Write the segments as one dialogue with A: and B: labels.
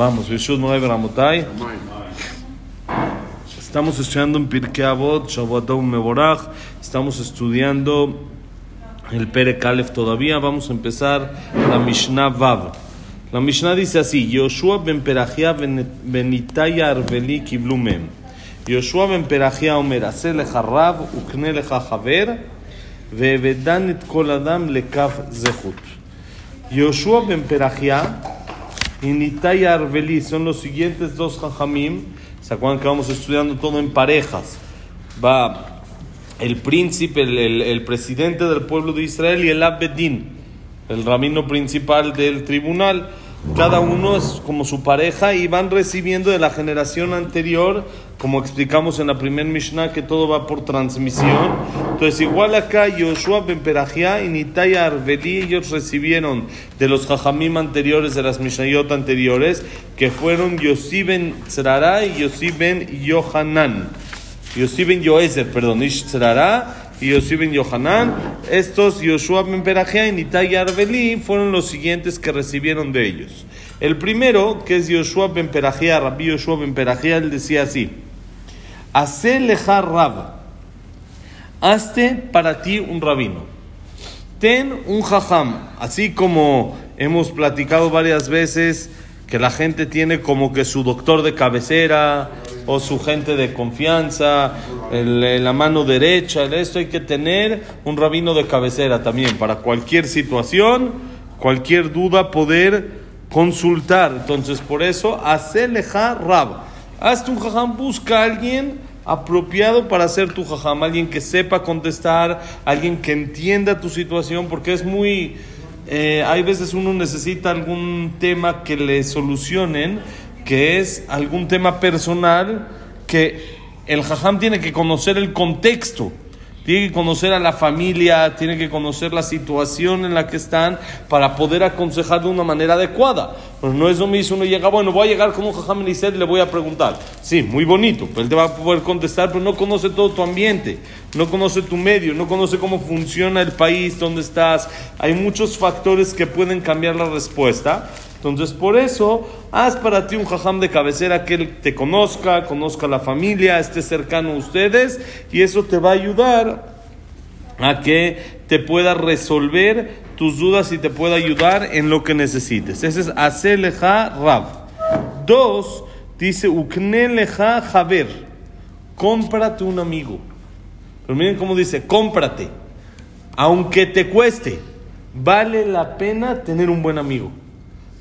A: Vamos, Estamos estudiando en Pirkei Avot, Shavuatom Meborach. Estamos estudiando el Pere Calef todavía. Vamos a empezar la Mishnah Vav. La Mishnah dice así: Yoshua ben Perajia benitaya arveli kiblumem. Yoshua ben Perajia omer ase lejarrab ukne lejajaver kol adam lekaf. Yoshua ben Perajia y Nitaya Arveli son los siguientes dos jajamim. ¿Se acuerdan que vamos estudiando todo en parejas? Va el príncipe, el, el- presidente del pueblo de Israel y el Abedín, el rabino principal del tribunal. Cada uno es como su pareja y van recibiendo de la generación anterior, como explicamos en la primer Mishnah, que todo va por transmisión. Entonces, igual acá, Yoshua ben Perachia y Nitaya Arveli, ellos recibieron de los Jajamim anteriores, de las Mishnayot anteriores, que fueron Yossi ben Zerara y Yossi ben Yohanan. Yossi ben Yoezer, perdón, Ish y Yossi ben Yohanan. Estos, Yoshua ben Perachia y Nitai Arbeli, fueron los siguientes que recibieron de ellos. El primero, que es Yoshua ben Perachia, Rabbi Yoshua ben Perachia, él decía así: Hace rab, hazte para ti un rabino. Ten un jajam, así como hemos platicado varias veces que la gente tiene como que su doctor de cabecera o su gente de confianza, la mano derecha, esto hay que tener un rabino de cabecera también para cualquier situación, cualquier duda poder consultar. Entonces por eso, haceleja rab, hazte un jajam, busca a alguien apropiado para ser tu jajam, alguien que sepa contestar, alguien que entienda tu situación, porque es muy, eh, hay veces uno necesita algún tema que le solucionen, que es algún tema personal, que el jajam tiene que conocer el contexto. Tiene que conocer a la familia, tiene que conocer la situación en la que están para poder aconsejar de una manera adecuada. Pero no es lo mismo, uno llega, bueno, voy a llegar con un jajam y le voy a preguntar. Sí, muy bonito, pero él te va a poder contestar, pero no conoce todo tu ambiente, no conoce tu medio, no conoce cómo funciona el país donde estás. Hay muchos factores que pueden cambiar la respuesta. Entonces, por eso, haz para ti un jajam de cabecera que él te conozca, conozca la familia, esté cercano a ustedes, y eso te va a ayudar a que te pueda resolver tus dudas y te pueda ayudar en lo que necesites. Ese es Aseleja Rab. Dos, dice Ukneleja Javer. Cómprate un amigo. Pero miren cómo dice, cómprate. Aunque te cueste, vale la pena tener un buen amigo.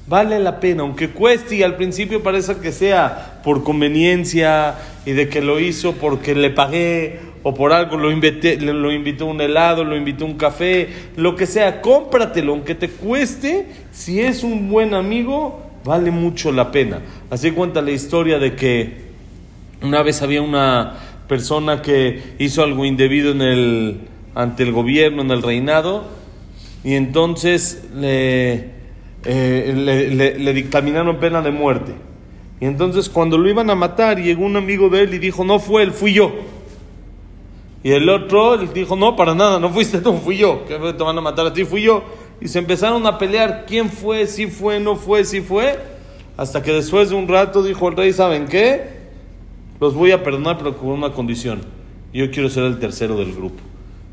A: Vale la pena, aunque cueste y al principio parece que sea por conveniencia y de que lo hizo porque le pagué o por algo lo invité, lo invitó un helado, lo invitó un café, lo que sea, cómpratelo, aunque te cueste, si es un buen amigo, vale mucho la pena. Así cuenta la historia de que una vez había una persona que hizo algo indebido en el, ante el gobierno, en el reinado, y entonces le, eh, le, dictaminaron pena de muerte. Y entonces cuando lo iban a matar, llegó un amigo de él y dijo, no fue él, fui yo. Y el otro le dijo, no, para nada, no fuiste tú, fui yo. Que te van a matar a ti, fui yo. Y se empezaron a pelear, quién fue, si fue, no fue, si fue. Hasta que después de un rato dijo el rey, ¿saben qué? Los voy a perdonar, pero con una condición. Yo quiero ser el tercero del grupo.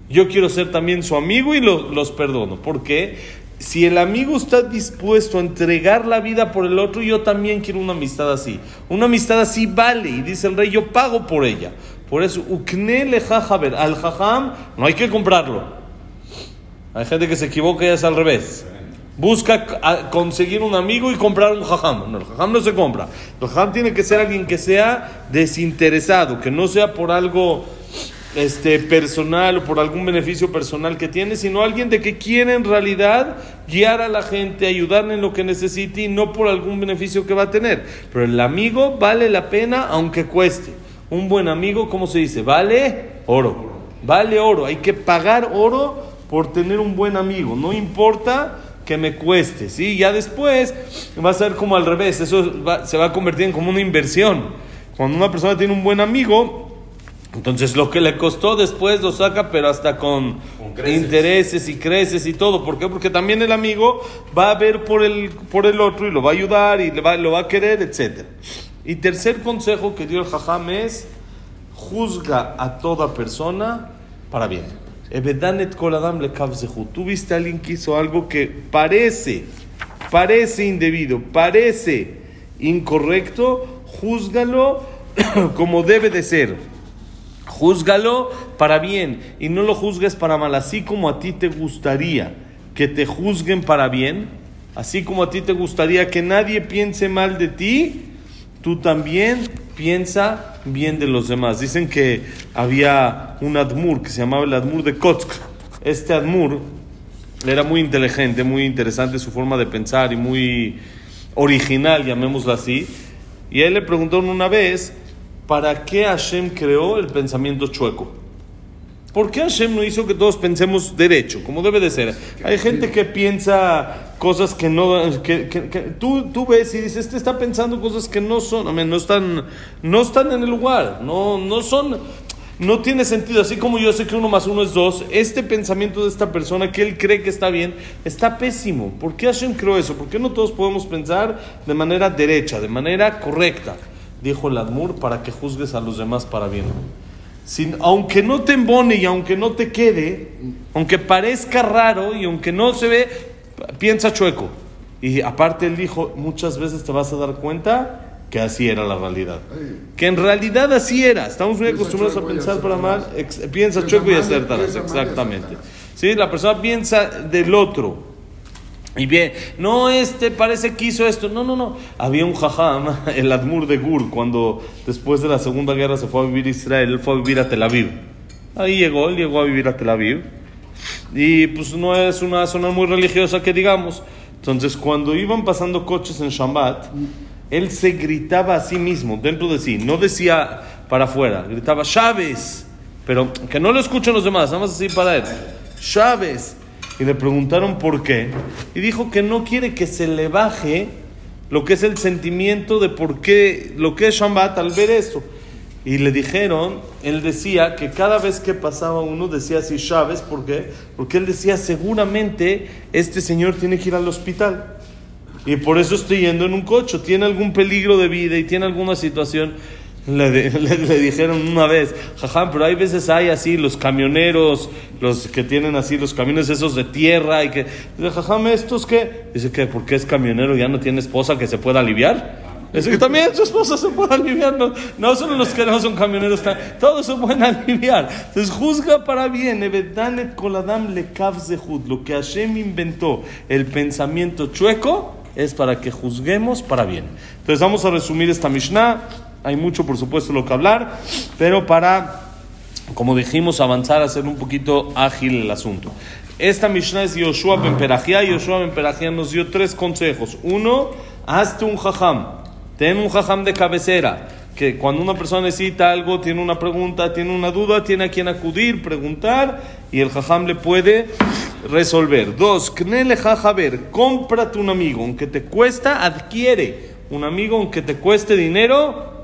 A: Yo quiero ser también su amigo y lo- los perdono. Porque si el amigo está dispuesto a entregar la vida por el otro, yo también quiero una amistad así. Una amistad así vale. Y dice el rey, yo pago por ella. Por eso, ukne le jajaber. Al jajam no hay que comprarlo. Hay gente que se equivoca y es al revés. Busca conseguir un amigo y comprar un jajam. No, el jajam no se compra. El jajam tiene que ser alguien que sea desinteresado, que no sea por algo este, personal o por algún beneficio personal que tiene, sino alguien de que quiere en realidad guiar a la gente, ayudarle en lo que necesite y no por algún beneficio que va a tener. Pero el amigo vale la pena aunque cueste. Un buen amigo, ¿cómo se dice? Vale oro. Vale oro. Hay que pagar oro por tener un buen amigo. No importa que me cueste, ¿sí? Ya después va a ser como al revés. Eso se va a convertir en como una inversión. Cuando una persona tiene un buen amigo, Entonces lo que le costó después lo saca, pero hasta con, intereses y creces y todo. ¿Por qué? Porque también el amigo va a ver por el, por el otro y lo va a ayudar y le va, lo va a querer, etc. Y tercer consejo que dio el jajam es, juzga a toda persona para bien. Tú viste a alguien que hizo algo que parece, parece indebido, parece incorrecto, júzgalo como debe de ser. Júzgalo para bien y no lo juzgues para mal, así como a ti te gustaría que te juzguen para bien, así como a ti te gustaría que nadie piense mal de ti, tú también piensa bien de los demás. Dicen que había un Admur que se llamaba el Admur de Kotsk. Este Admur era muy inteligente, muy interesante su forma de pensar y muy original, llamémoslo así. Y él le preguntó una vez, ¿para qué Hashem creó el pensamiento chueco? ¿Por qué Hashem no hizo que todos pensemos derecho, como debe de ser? Hay gente que piensa cosas que no... Que, tú, tú, ves y dices, este está pensando cosas que no son, no, están, no están en el lugar, no, no son... No tiene sentido, así como yo sé que uno más uno es dos, este pensamiento de esta persona que él cree que está bien, está pésimo. ¿Por qué Hashem creó eso? ¿Por qué no todos podemos pensar de manera derecha, de manera correcta? Dijo el Admur, para que juzgues a los demás para bien. Sin, aunque no te embone y aunque no te quede, aunque parezca raro y aunque no se ve, piensa chueco. Y aparte él dijo, muchas veces te vas a dar cuenta que así era la realidad. Que en realidad así era. Estamos muy acostumbrados a pensar para mal, piensa chueco y acertarás, exactamente. ¿Sí? La persona piensa del otro. Y bien, no, este parece que hizo esto. No, no, no. Había un jajam, el Admur de Gur, cuando después de la Segunda Guerra se fue a vivir a Israel, él fue a vivir a Tel Aviv. Ahí llegó, él llegó a vivir a Tel Aviv. Y pues no es una zona muy religiosa que digamos. Entonces, cuando iban pasando coches en Shabbat, él se gritaba a sí mismo, dentro de sí. No decía para afuera, gritaba Chávez. Pero que no lo escuchen los demás, nada más así para él. Chávez y le preguntaron por qué. Y dijo que no quiere que se le baje lo que es el sentimiento de por qué, lo que es Shambat al ver eso. Y le dijeron, él decía que cada vez que pasaba uno decía así, Chávez, ¿por qué? Porque él decía, seguramente este señor tiene que ir al hospital. Y por eso estoy yendo en un coche, tiene algún peligro de vida y tiene alguna situación. Le, dijeron una vez, jajam, pero hay veces hay así los camioneros, los que tienen así los camiones esos de tierra y que, dice, jajam, ¿estos qué? Dice que porque es camionero ya no tiene esposa que se pueda aliviar. Dice que también su esposa se puede aliviar, no, no solo los que no son camioneros, todos se pueden aliviar. Entonces juzga para bien, koladam le lo que Hashem inventó, el pensamiento chueco, es para que juzguemos para bien. Entonces vamos a resumir esta Mishnah. Hay mucho, por supuesto, lo que hablar, pero para, como dijimos, avanzar, hacer un poquito ágil el asunto. Esta Mishnah es Yoshua Ben Perajia. Yoshua Ben Perajia nos dio tres consejos. Uno, hazte un jajam. Ten un jajam de cabecera. Que cuando una persona necesita algo, tiene una pregunta, tiene una duda, tiene a quien acudir, preguntar, y el jajam le puede resolver. Dos, knele jajaber. Cómprate un amigo. Aunque te cuesta, adquiere un amigo, aunque te cueste dinero,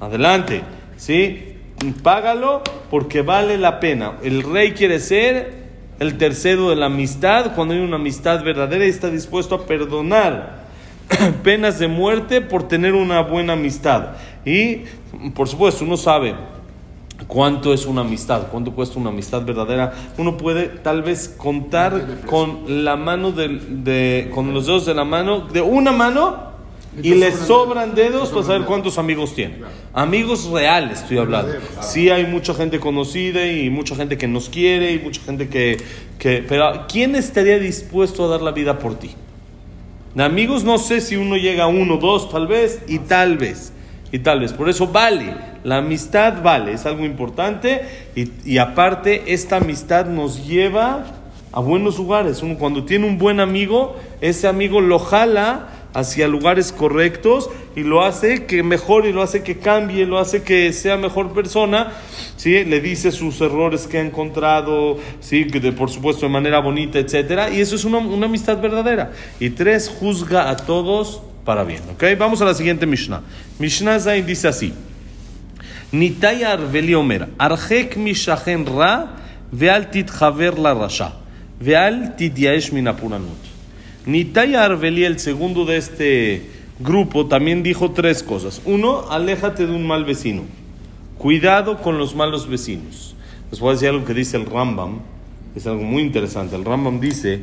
A: Adelante, ¿sí? Págalo porque vale la pena. El rey quiere ser el tercero de la amistad cuando hay una amistad verdadera y está dispuesto a perdonar penas de muerte por tener una buena amistad. Y, por supuesto, uno sabe cuánto es una amistad, cuánto cuesta una amistad verdadera. Uno puede tal vez contar con la mano de, con los dedos de la mano, de una mano y le sobran dedos para saber cuántos amigos tiene. Amigos reales estoy hablando. Sí hay mucha gente conocida y mucha gente que nos quiere y mucha gente que, que... Pero ¿quién estaría dispuesto a dar la vida por ti? De amigos no sé si uno llega a uno, dos tal vez y tal vez. Y tal vez. Por eso vale. La amistad vale. Es algo importante. Y, y aparte esta amistad nos lleva a buenos lugares. Uno cuando tiene un buen amigo, ese amigo lo jala hacia lugares correctos y lo hace que mejore, lo hace que cambie, lo hace que sea mejor persona, ¿sí? le dice sus errores que ha encontrado, ¿sí? De, por supuesto de manera bonita, etc. Y eso es una, una, amistad verdadera. Y tres, juzga a todos para bien. ¿okay? Vamos a la siguiente Mishnah. Mishnah Zain dice así. Nitay Arveli Omer, Arjek Ra, Veal Tit Haver La Rasha, Veal Tit Yaesh Minapuranut. Nitai Arbeli, el segundo de este grupo, también dijo tres cosas. Uno, aléjate de un mal vecino. Cuidado con los malos vecinos. Les voy a decir algo que dice el Rambam, es algo muy interesante. El Rambam dice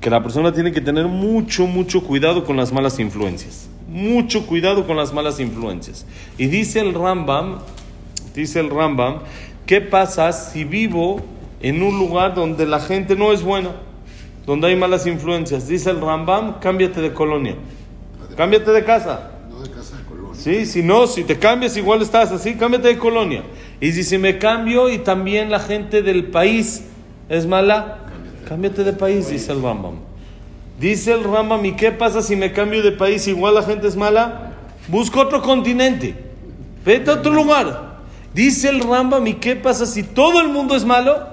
A: que la persona tiene que tener mucho, mucho cuidado con las malas influencias. Mucho cuidado con las malas influencias. Y dice el Rambam, dice el Rambam, ¿qué pasa si vivo en un lugar donde la gente no es buena? Donde hay malas influencias. Dice el Rambam, cámbiate de colonia. Cámbiate de casa.
B: No de casa de colonia.
A: Sí, si no, si te cambias igual estás así, cámbiate de colonia. Y si, si me cambio y también la gente del país es mala, cámbiate de país, dice el Rambam. Dice el Rambam, ¿y qué pasa si me cambio de país igual la gente es mala? Busca otro continente, vete a otro lugar. Dice el Rambam, ¿y qué pasa si todo el mundo es malo?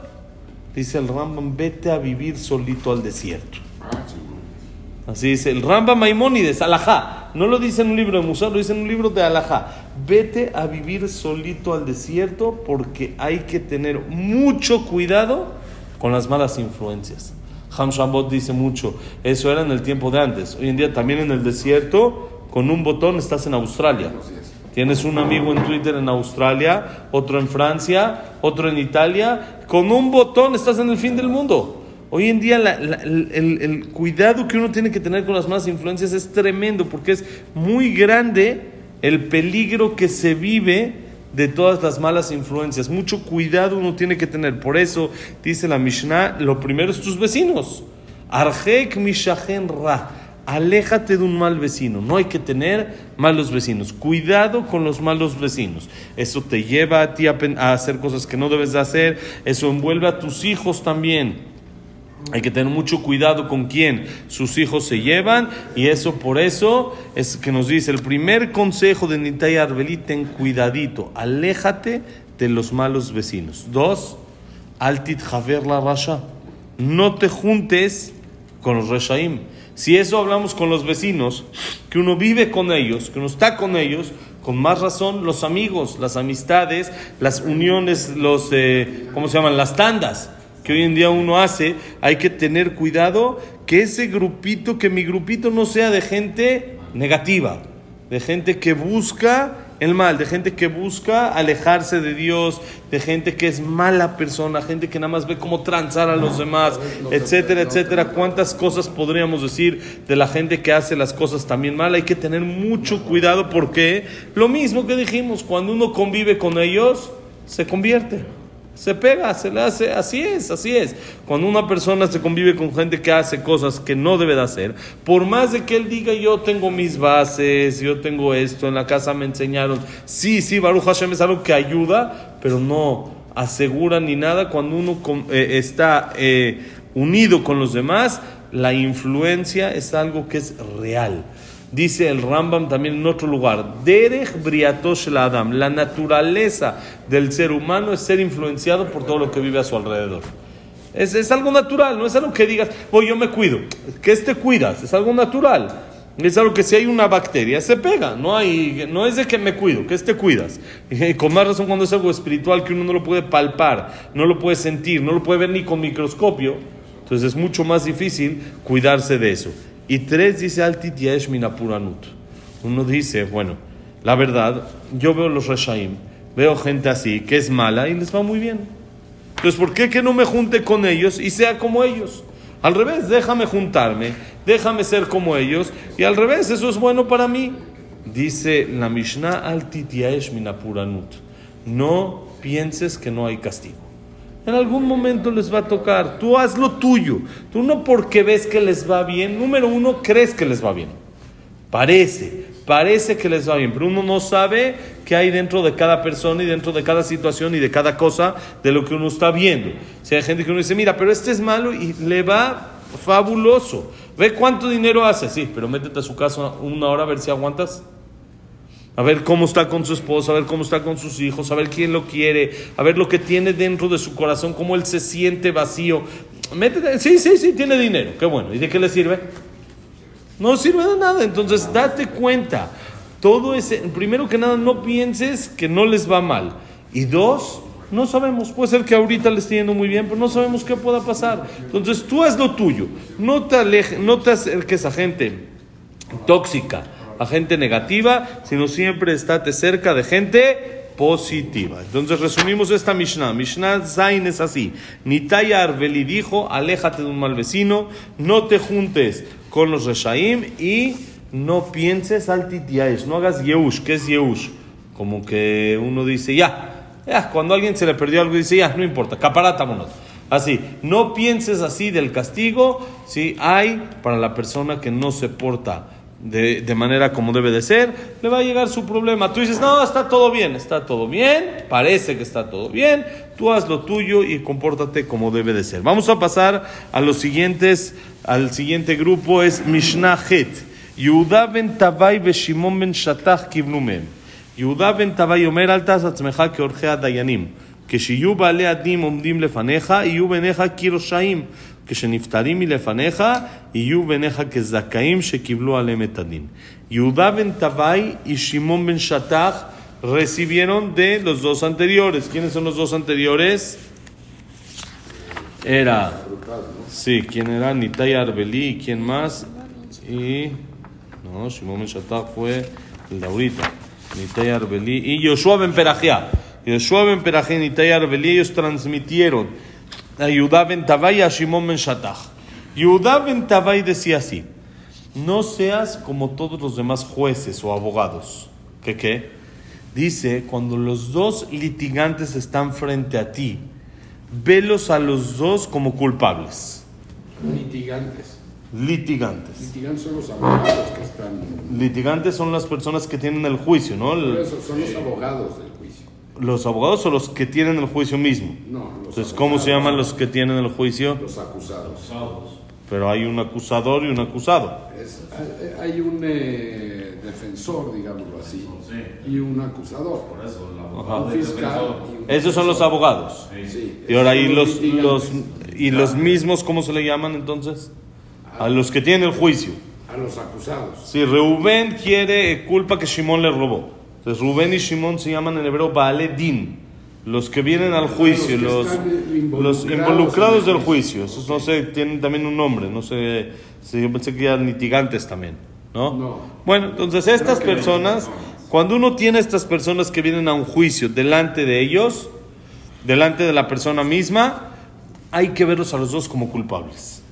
A: Dice el Rambam, vete a vivir solito al desierto.
B: Ah.
A: Así dice el Rambam Maimónides, Alajá. No lo dice en un libro de Musar, lo dice en un libro de Alajá. Vete a vivir solito al desierto porque hay que tener mucho cuidado con las malas influencias. Ham Shambot dice mucho, eso era en el tiempo de antes. Hoy en día también en el desierto, con un botón estás en Australia. Tienes un amigo en Twitter en Australia, otro en Francia, otro en Italia. Con un botón estás en el fin del mundo. Hoy en día el cuidado que uno tiene que tener con las malas influencias es tremendo porque es muy grande el peligro que se vive de todas las malas influencias. Mucho cuidado uno tiene que tener. Por eso dice la Mishnah, lo primero es tus vecinos. Arjek mishachen ra. Aléjate de un mal vecino. No hay que tener malos vecinos. Cuidado con los malos vecinos. Eso te lleva a ti a, hacer cosas que no debes de hacer. Eso envuelve a tus hijos también. Hay que tener mucho cuidado con quién sus hijos se llevan y eso por eso es que nos dice el primer consejo de Nitai Arbeli, ten cuidadito, aléjate de los malos vecinos. Dos, altit javer la rasha, no te juntes con los reshaim. Si eso hablamos con los vecinos, que uno vive con ellos, que uno está con ellos, con más razón los amigos, las amistades, las uniones, los, eh, ¿cómo se llaman? Las tandas que hoy en día uno hace, hay que tener cuidado que ese grupito, que mi grupito no sea de gente negativa, de gente que busca el mal, de gente que busca alejarse de Dios, de gente que es mala persona, gente que nada más ve cómo transar a los demás, etcétera, etcétera. ¿Cuántas cosas podríamos decir de la gente que hace las cosas también mal? Hay que tener mucho cuidado porque lo mismo que dijimos, cuando uno convive con ellos, se convierte. Se pega, se le hace, así es, así es. Cuando una persona se convive con gente que hace cosas que no debe de hacer, por más de que él diga yo tengo mis bases, yo tengo esto, en la casa me enseñaron, sí, sí, Baruch Hashem es algo que ayuda, pero no asegura ni nada. Cuando uno eh, está eh, unido con los demás, la influencia es algo que es real. Dice el Rambam también en otro lugar, Derech briatosh la Adam, la naturaleza del ser humano es ser influenciado por todo lo que vive a su alrededor. Es, es algo natural, no es algo que digas, voy yo me cuido. ¿Qué te cuidas? Es algo natural. Es algo que si hay una bacteria se pega, no, hay, no es de que me cuido, que te cuidas. Y con más razón cuando es algo espiritual que uno no lo puede palpar, no lo puede sentir, no lo puede ver ni con microscopio, entonces es mucho más difícil cuidarse de eso. Y tres dice Altit Yesh Minapuranut. Uno dice, bueno, la verdad, yo veo los Reshaim, veo gente así que es mala y les va muy bien. Entonces, ¿por qué que no me junte con ellos y sea como ellos? Al revés, déjame juntarme, déjame ser como ellos y al revés, eso es bueno para mí. Dice la Mishnah Altit Yesh Minapuranut. No pienses que no hay castigo. En algún momento les va a tocar. Tú haz lo tuyo. Tú no porque ves que les va bien. Número uno, crees que les va bien. Parece, parece que les va bien, pero uno no sabe qué hay dentro de cada persona y dentro de cada situación y de cada cosa de lo que uno está viendo. Si hay gente que uno dice, mira, pero este es malo y le va fabuloso. Ve cuánto dinero hace, sí, pero métete a su casa una hora a ver si aguantas. A ver cómo está con su esposa, a ver cómo está con sus hijos, a ver quién lo quiere, a ver lo que tiene dentro de su corazón, cómo él se siente vacío. Métete, sí, sí, sí, tiene dinero, qué bueno. ¿Y de qué le sirve? No sirve de nada. Entonces, date cuenta. todo ese, primero que nada, no pienses que no les va mal. Y dos, no sabemos, puede ser que ahorita le esté yendo muy bien, pero no sabemos qué pueda pasar. Entonces tú haz lo tuyo, no te, alejes, no te acerques a gente tóxica, a gente negativa, sino siempre estate cerca de gente positiva. Entonces resumimos esta Mishnah. Mishnah Zain es así. Nitaya Arbeli dijo, aléjate de un mal vecino, no te juntes con los Reshaim y no pienses al titiaesh, no hagas Yehush. ¿Qué es Yehush? Como que uno dice, ya, ya, cuando alguien se le perdió algo, dice, ya, no importa, caparátamonos. Así, no pienses así del castigo, si hay para la persona que no se porta de, de, manera como debe de ser, le va a llegar su problema. Tú dices, no, está todo bien, está todo bien, parece que está todo bien, tú haz lo tuyo y compórtate como debe de ser. Vamos a pasar a los siguientes, al siguiente grupo, es Mishnah Het. יהודה בן תוואי ושמעון בן שטח קיבלו מהם. יהודה בן תוואי אומר, אל תעש עצמך כעורכי הדיינים. כשיהיו בעלי הדין עומדים לפניך, יהיו בעיניך כרשעים. כשנפטרים מלפניך, יהיו בעיניך כזכאים שקיבלו עליהם את הדין. יהודה בן תוואי y שמעון בן שטח recibieron de los dos anteriores. ¿Quiénes son los dos anteriores? Era, sí, ¿quién era? Nitai Arbeli, ¿y quién más? Y, no, Shimon Ben Shattach fue el de ahorita. Nitai Arbeli y Yoshua Ben Perajia. Yoshua Ben Perajia y Nitai Arbeli, ellos transmitieron a Yudá Ben Tavai y a Shimon Ben Shattach. Yudá Ben decía así, no seas como todos los demás jueces o abogados. ¿Qué qué? Dice, cuando los dos litigantes están frente a ti, velos a los dos como culpables.
B: Litigantes.
A: Litigantes.
B: Litigantes son los abogados que están.
A: Litigantes son las personas que tienen el juicio, ¿no? El-
B: Por eso son los abogados del.
A: Los abogados o los que tienen el juicio mismo.
B: No, los
A: Entonces, ¿cómo se llaman los que tienen el juicio?
B: Los acusados.
A: Pero hay un acusador y un acusado.
B: Es- hay- un eh, defensor, digámoslo así, y un acusador. Un fiscal. y un
A: Esos son los abogados.
B: Sí,
A: Y ahora,
B: esos
A: ¿y
B: son
A: los, los, y los mismos cómo se le llaman entonces? A los que tienen el juicio.
B: A los acusados.
A: Si Reubén quiere eh, culpa que Shimón le robó. Entonces Rubén y Shimón se llaman en hebreo Baale Din. Los que vienen al juicio,
B: Los involucrados
A: involucrados del juicio. Esos no sé, tienen también un nombre. No sé, yo pensé que eran litigantes también. ¿No?
B: No.
A: Bueno, entonces estas personas, cuando uno tiene estas personas que vienen a un juicio delante de ellos, delante de la persona misma, hay que verlos a los dos como culpables.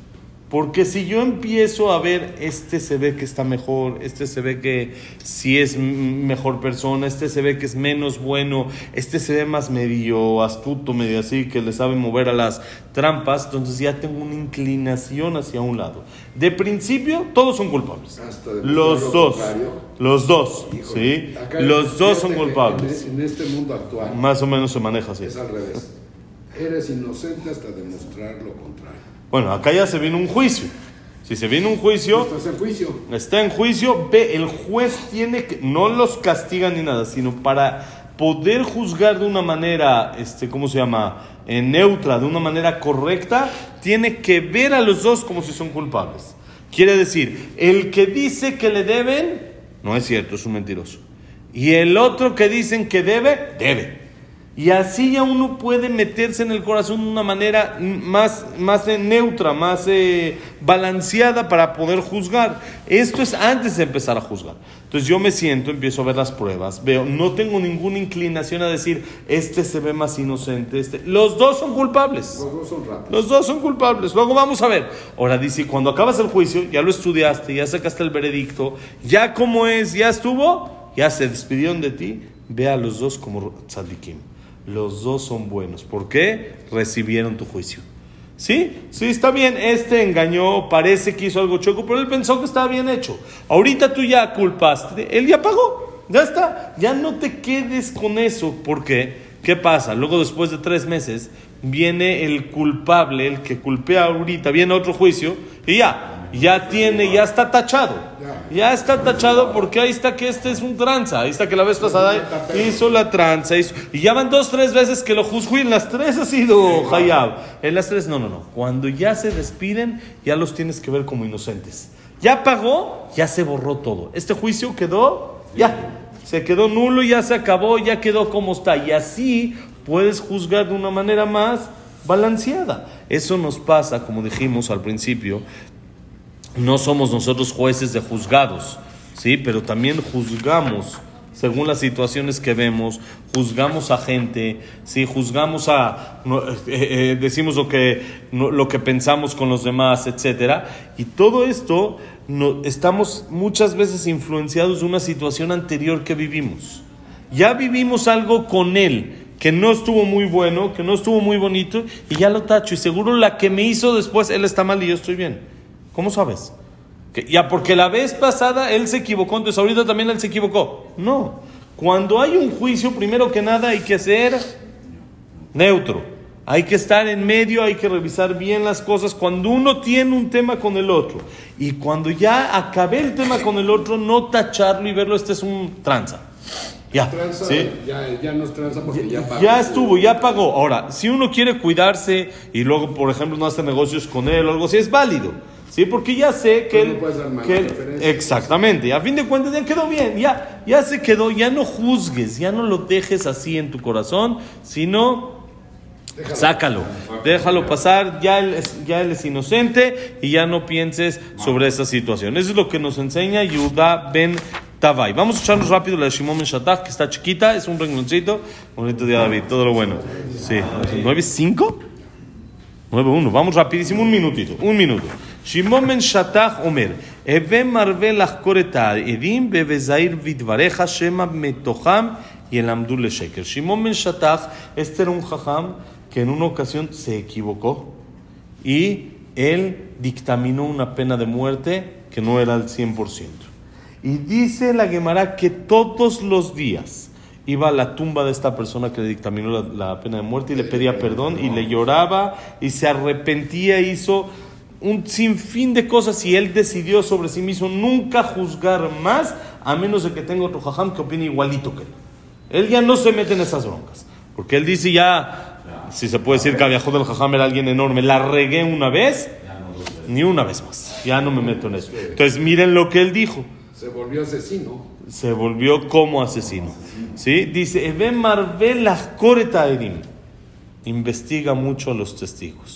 A: Porque si yo empiezo a ver, este se ve que está mejor, este se ve que sí es mejor persona, este se ve que es menos bueno, este se ve más medio astuto, medio así, que le sabe mover a las trampas, entonces ya tengo una inclinación hacia un lado. De principio, todos son culpables.
B: Hasta demostrar
A: Los
B: lo
A: dos. Los dos,
B: Híjole,
A: ¿sí? Los dos son culpables.
B: En, en este mundo actual
A: Más o menos se maneja así.
B: es al revés. Eres inocente hasta demostrar lo contrario.
A: Bueno, acá ya se viene un juicio. Si se viene un juicio,
B: Estás en juicio.
A: está en juicio, ve, el juez tiene que, no los castiga ni nada, sino para poder juzgar de una manera, este, ¿cómo se llama? Eh, neutra, de una manera correcta, tiene que ver a los dos como si son culpables. Quiere decir, el que dice que le deben, no es cierto, es un mentiroso. Y el otro que dicen que debe, debe. Y así ya uno puede meterse en el corazón de una manera más, más eh, neutra, más eh, balanceada para poder juzgar. Esto es antes de empezar a juzgar. Entonces yo me siento, empiezo a ver las pruebas, veo, no tengo ninguna inclinación a decir, este se ve más inocente, este. Los dos son culpables.
B: Los dos son ratas.
A: Los dos son culpables. Luego vamos a ver. Ahora dice, cuando acabas el juicio, ya lo estudiaste, ya sacaste el veredicto, ya como es, ya estuvo, ya se despidieron de ti, ve a los dos como tzadikim. Los dos son buenos. ¿Por qué? Recibieron tu juicio. ¿Sí? Sí, está bien. Este engañó, parece que hizo algo choco, pero él pensó que estaba bien hecho. Ahorita tú ya culpaste, él ya pagó. Ya está. Ya no te quedes con eso. ¿Por qué? ¿Qué pasa? Luego, después de tres meses, viene el culpable, el que culpea ahorita, viene otro juicio y ya, ya tiene, ya está tachado. Ya está tachado porque ahí está que este es un tranza. Ahí está que la vez pasada hizo la tranza. hizo- y ya van dos, tres veces que lo juzgó y en las tres ha sido Hayab. En las tres, no, no, no. Cuando ya se despiden, ya los tienes que ver como inocentes. Ya pagó, ya se borró todo. Este juicio quedó Ya, se quedó nulo, ya se acabó, ya quedó como está. Y así puedes juzgar de una manera más balanceada. Eso nos pasa, como dijimos al principio, no somos nosotros jueces de juzgados, ¿sí? Pero también juzgamos según las situaciones que vemos, juzgamos a gente, ¿sí? juzgamos a, eh, eh, decimos lo que, lo que pensamos con los demás, etc. Y todo esto estamos muchas veces influenciados de una situación anterior que vivimos. Ya vivimos algo con él que no estuvo muy bueno, que no estuvo muy bonito, y ya lo tacho. Y seguro la que me hizo después, él está mal y yo estoy bien. ¿Cómo sabes? ya porque la vez pasada él se equivocó, entonces ahorita también él se equivocó. No. Cuando hay un juicio, primero que nada hay que ser neutro. Hay que estar en medio, hay que revisar bien las cosas. Cuando uno tiene un tema con el otro y cuando ya acabé el tema con el otro, no tacharlo y verlo, este es un tranza. Ya, ¿sí?
B: ya, ya nos tranza porque ya, pagó.
A: Ya estuvo, ya pagó. Ahora, si uno quiere cuidarse y luego, por ejemplo, no hace negocios con él o algo así, es válido. ¿Sí? Porque ya sé que él... exactamente, a fin de cuentas ya quedó bien, ya, ya se quedó, ya no juzgues, ya no lo dejes así en tu corazón, sino sácalo, déjalo pasar, ya él, es, ya él es inocente y ya no pienses sobre esa situación. Eso es lo que nos enseña Yuda Ben Tavai. Vamos a echarnos rápido la de Shimon Ben Shatach, que está chiquita, es un rengloncito. Bonito día, David, todo lo bueno. Sí, ¿9-5? 9-1, vamos rapidísimo, un minutito, un minuto. שמעון בן שטח אומר, הווה מרבה לחקור את העדים ובזהיר בדבריך שמא מתוכם ילמדו לשקר. שמעון בן שטח, este era un jajam que en una ocasión se equivocó y él dictaminó una pena de muerte que no era al 100%. Y dice la Gemara que todos los días iba a la tumba de esta persona que le dictaminó la, la pena de muerte y le pedía perdón y le lloraba y se arrepentía, hizo un sinfín de cosas y él decidió sobre sí mismo nunca juzgar más a menos de que tenga otro jajam que opine igualito que él. Él ya no se mete en esas broncas, porque él dice ya, si se puede decir que viajó del jajam era alguien enorme, la regué una vez, ni una vez más, ya no me meto en eso. Entonces miren lo que él dijo.
B: Se volvió asesino.
A: Se volvió como asesino. ¿Sí? Dice, investiga mucho a los testigos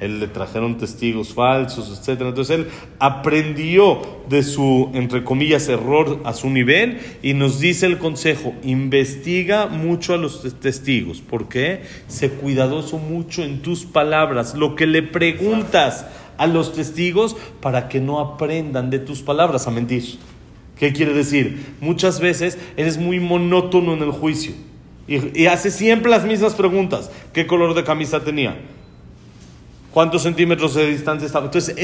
A: él le trajeron testigos falsos, etc. Entonces él aprendió de su, entre comillas, error a su nivel y nos dice el consejo, investiga mucho a los testigos. ¿Por qué? Sé cuidadoso mucho en tus palabras, lo que le preguntas a los testigos para que no aprendan de tus palabras a mentir. ¿Qué quiere decir? Muchas veces eres muy monótono en el juicio y, y hace siempre las mismas preguntas. ¿Qué color de camisa tenía? Cuántos centímetros de distancia estaba. Entonces,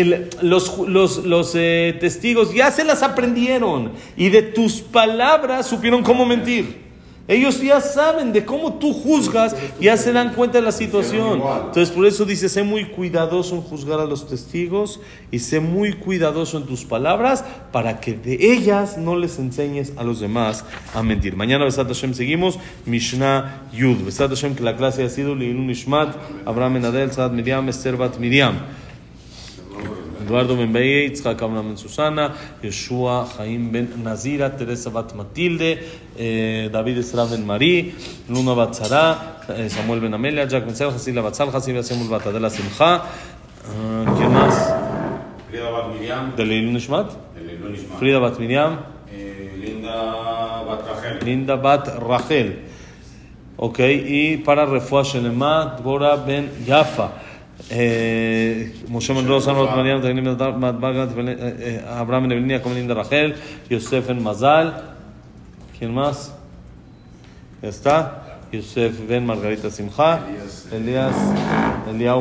A: los, eh, testigos ya se las aprendieron y de tus palabras supieron cómo mentir. Ellos ya saben de cómo tú juzgas, ya se dan cuenta de la situación. Entonces, por eso dice, sé muy cuidadoso en juzgar a los testigos y sé muy cuidadoso en tus palabras para que de ellas no les enseñes a los demás a mentir. Mañana, Besat Hashem, seguimos Mishnah Yud. Besat Hashem, que la clase ha sido Leilun Ishmat, Abraham Enadel, Sad Miriam, Esther Bat Miriam. Eduardo Ben Beye, Itzhak Ben Susana, Yeshua Jaim Ben Nazira, Teresa Bat Matilde, eh, David Esra Ben Marí, Luna Bat Sara, eh, Samuel Ben Amelia, Jack Ben Sel, Hasila Bat Sal, Hasila Samuel Bat Adela Simcha. Uh, ¿Quién más?
C: Frida Bat Miriam.
A: ¿De Leilun Ishmat?
C: De Leilun Ishmat.
A: Frida Bat Miriam.
C: Eh, Linda Bat Rachel.
A: Linda Bat Rachel. Ok, y para Refuah Shelema, Dbora Ben Yafa. Mariam, Abraham Ben Evelina, como linda Rachel, Yosef Ben Mazal. ¿Quién más? Está. Ben Margarita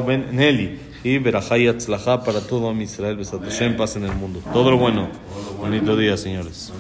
A: Ben. Y Berajá y Atzlajá para todo Israel, Besat Hashem, paz en el mundo. Todo lo bueno. Bonito día, señores.